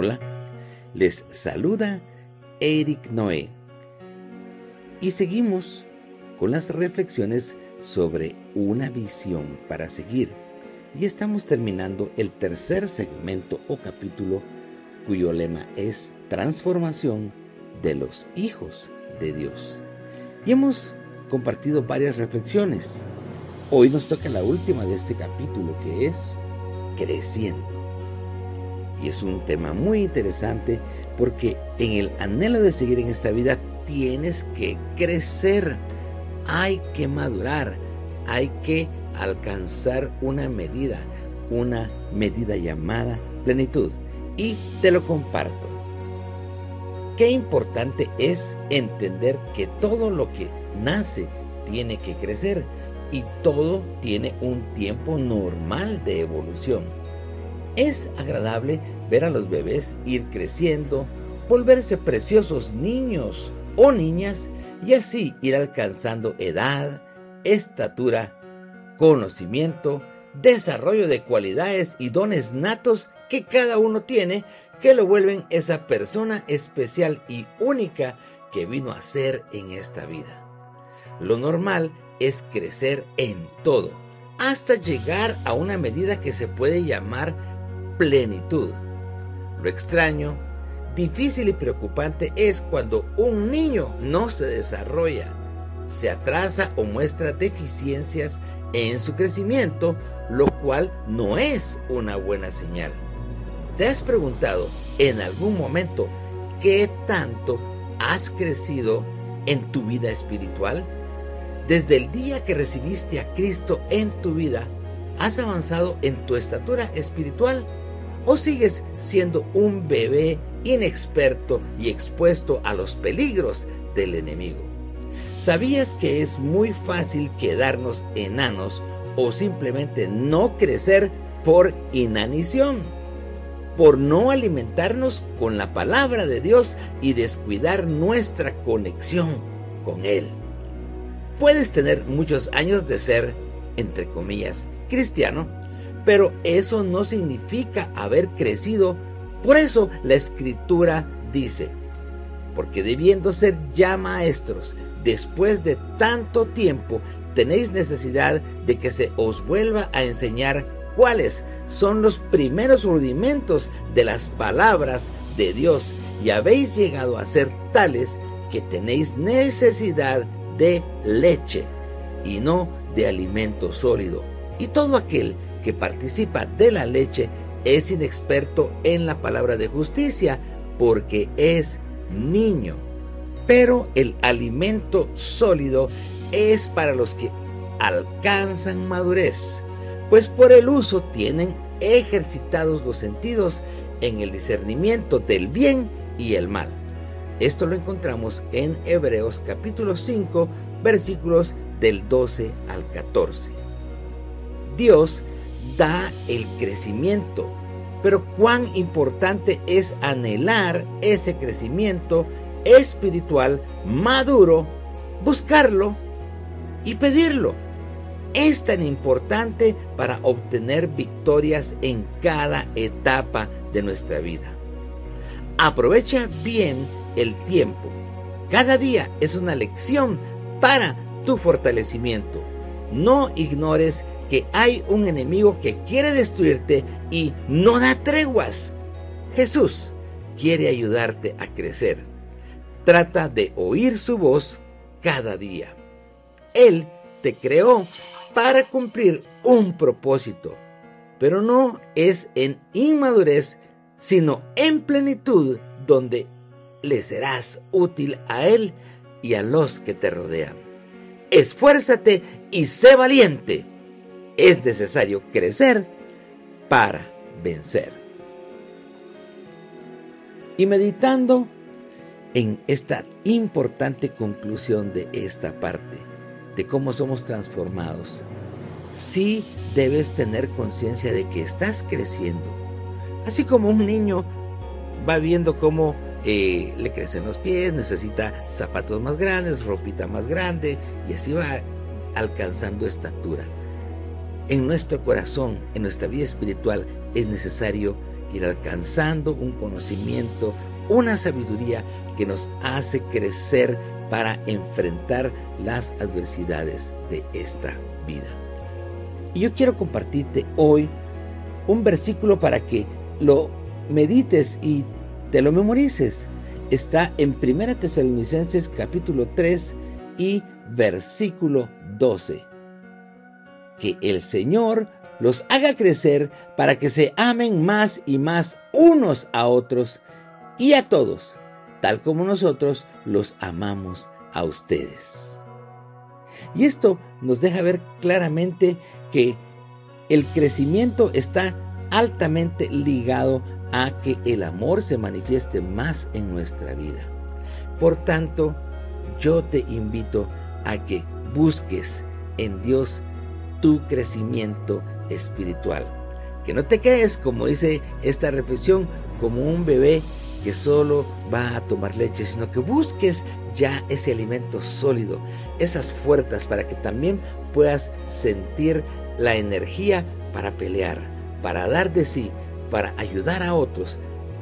Hola, les saluda Eric Noé y seguimos con las reflexiones sobre una visión para seguir y estamos terminando el tercer segmento o capítulo cuyo lema es transformación de los hijos de Dios. Y hemos compartido varias reflexiones. Hoy nos toca la última de este capítulo que es creciendo. Y es un tema muy interesante porque en el anhelo de seguir en esta vida tienes que crecer, hay que madurar, hay que alcanzar una medida, una medida llamada plenitud. Y te lo comparto. Qué importante es entender que todo lo que nace tiene que crecer y todo tiene un tiempo normal de evolución. Es agradable ver a los bebés ir creciendo, volverse preciosos niños o niñas y así ir alcanzando edad, estatura, conocimiento, desarrollo de cualidades y dones natos que cada uno tiene que lo vuelven esa persona especial y única que vino a ser en esta vida. Lo normal es crecer en todo, hasta llegar a una medida que se puede llamar plenitud. Lo extraño, difícil y preocupante es cuando un niño no se desarrolla, se atrasa o muestra deficiencias en su crecimiento, lo cual no es una buena señal. ¿Te has preguntado en algún momento qué tanto has crecido en tu vida espiritual? Desde el día que recibiste a Cristo en tu vida, ¿has avanzado en tu estatura espiritual? ¿O sigues siendo un bebé inexperto y expuesto a los peligros del enemigo? ¿Sabías que es muy fácil quedarnos enanos o simplemente no crecer por inanición? Por no alimentarnos con la palabra de Dios y descuidar nuestra conexión con Él. Puedes tener muchos años de ser, entre comillas, cristiano, pero eso no significa haber crecido. Por eso la escritura dice, porque debiendo ser ya maestros, después de tanto tiempo, tenéis necesidad de que se os vuelva a enseñar cuáles son los primeros rudimentos de las palabras de Dios y habéis llegado a ser tales que tenéis necesidad de leche y no de alimento sólido. Y todo aquel que participa de la leche es inexperto en la palabra de justicia porque es niño. Pero el alimento sólido es para los que alcanzan madurez, pues por el uso tienen ejercitados los sentidos en el discernimiento del bien y el mal. Esto lo encontramos en Hebreos capítulo 5 versículos del 12 al 14. Dios da el crecimiento, pero cuán importante es anhelar ese crecimiento espiritual maduro, buscarlo y pedirlo. Es tan importante para obtener victorias en cada etapa de nuestra vida. Aprovecha bien el tiempo. Cada día es una lección para tu fortalecimiento. No ignores que hay un enemigo que quiere destruirte y no da treguas. Jesús quiere ayudarte a crecer. Trata de oír su voz cada día. Él te creó para cumplir un propósito, pero no es en inmadurez, sino en plenitud donde le serás útil a Él y a los que te rodean. Esfuérzate y sé valiente. Es necesario crecer para vencer. Y meditando en esta importante conclusión de esta parte, de cómo somos transformados, sí debes tener conciencia de que estás creciendo. Así como un niño va viendo cómo eh, le crecen los pies, necesita zapatos más grandes, ropita más grande y así va alcanzando estatura. En nuestro corazón, en nuestra vida espiritual, es necesario ir alcanzando un conocimiento, una sabiduría que nos hace crecer para enfrentar las adversidades de esta vida. Y yo quiero compartirte hoy un versículo para que lo medites y te lo memorices. Está en 1 Tesalonicenses capítulo 3 y versículo 12. Que el Señor los haga crecer para que se amen más y más unos a otros y a todos, tal como nosotros los amamos a ustedes. Y esto nos deja ver claramente que el crecimiento está altamente ligado a que el amor se manifieste más en nuestra vida. Por tanto, yo te invito a que busques en Dios tu crecimiento espiritual. Que no te quedes, como dice esta reflexión, como un bebé que solo va a tomar leche, sino que busques ya ese alimento sólido, esas fuerzas para que también puedas sentir la energía para pelear, para dar de sí, para ayudar a otros.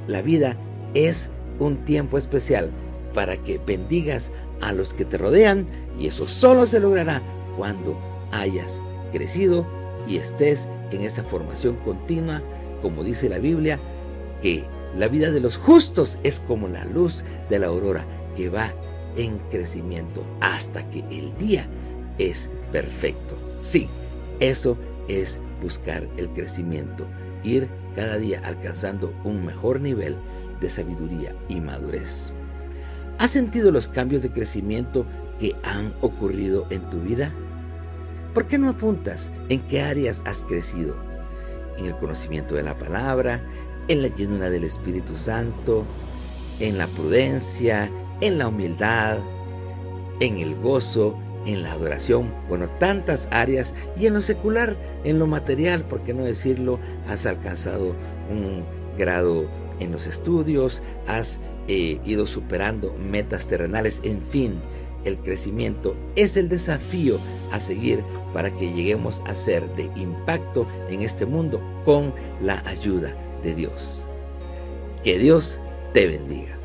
La vida es un tiempo especial para que bendigas a los que te rodean y eso solo se logrará cuando hayas crecido y estés en esa formación continua, como dice la Biblia, que la vida de los justos es como la luz de la aurora que va en crecimiento hasta que el día es perfecto. Sí, eso es buscar el crecimiento, ir cada día alcanzando un mejor nivel de sabiduría y madurez. ¿Has sentido los cambios de crecimiento que han ocurrido en tu vida? ¿Por qué no apuntas en qué áreas has crecido? En el conocimiento de la palabra, en la llenura del Espíritu Santo, en la prudencia, en la humildad, en el gozo, en la adoración, bueno, tantas áreas y en lo secular, en lo material, por qué no decirlo, has alcanzado un grado en los estudios, has eh, ido superando metas terrenales, en fin, el crecimiento es el desafío a seguir para que lleguemos a ser de impacto en este mundo con la ayuda de Dios. Que Dios te bendiga.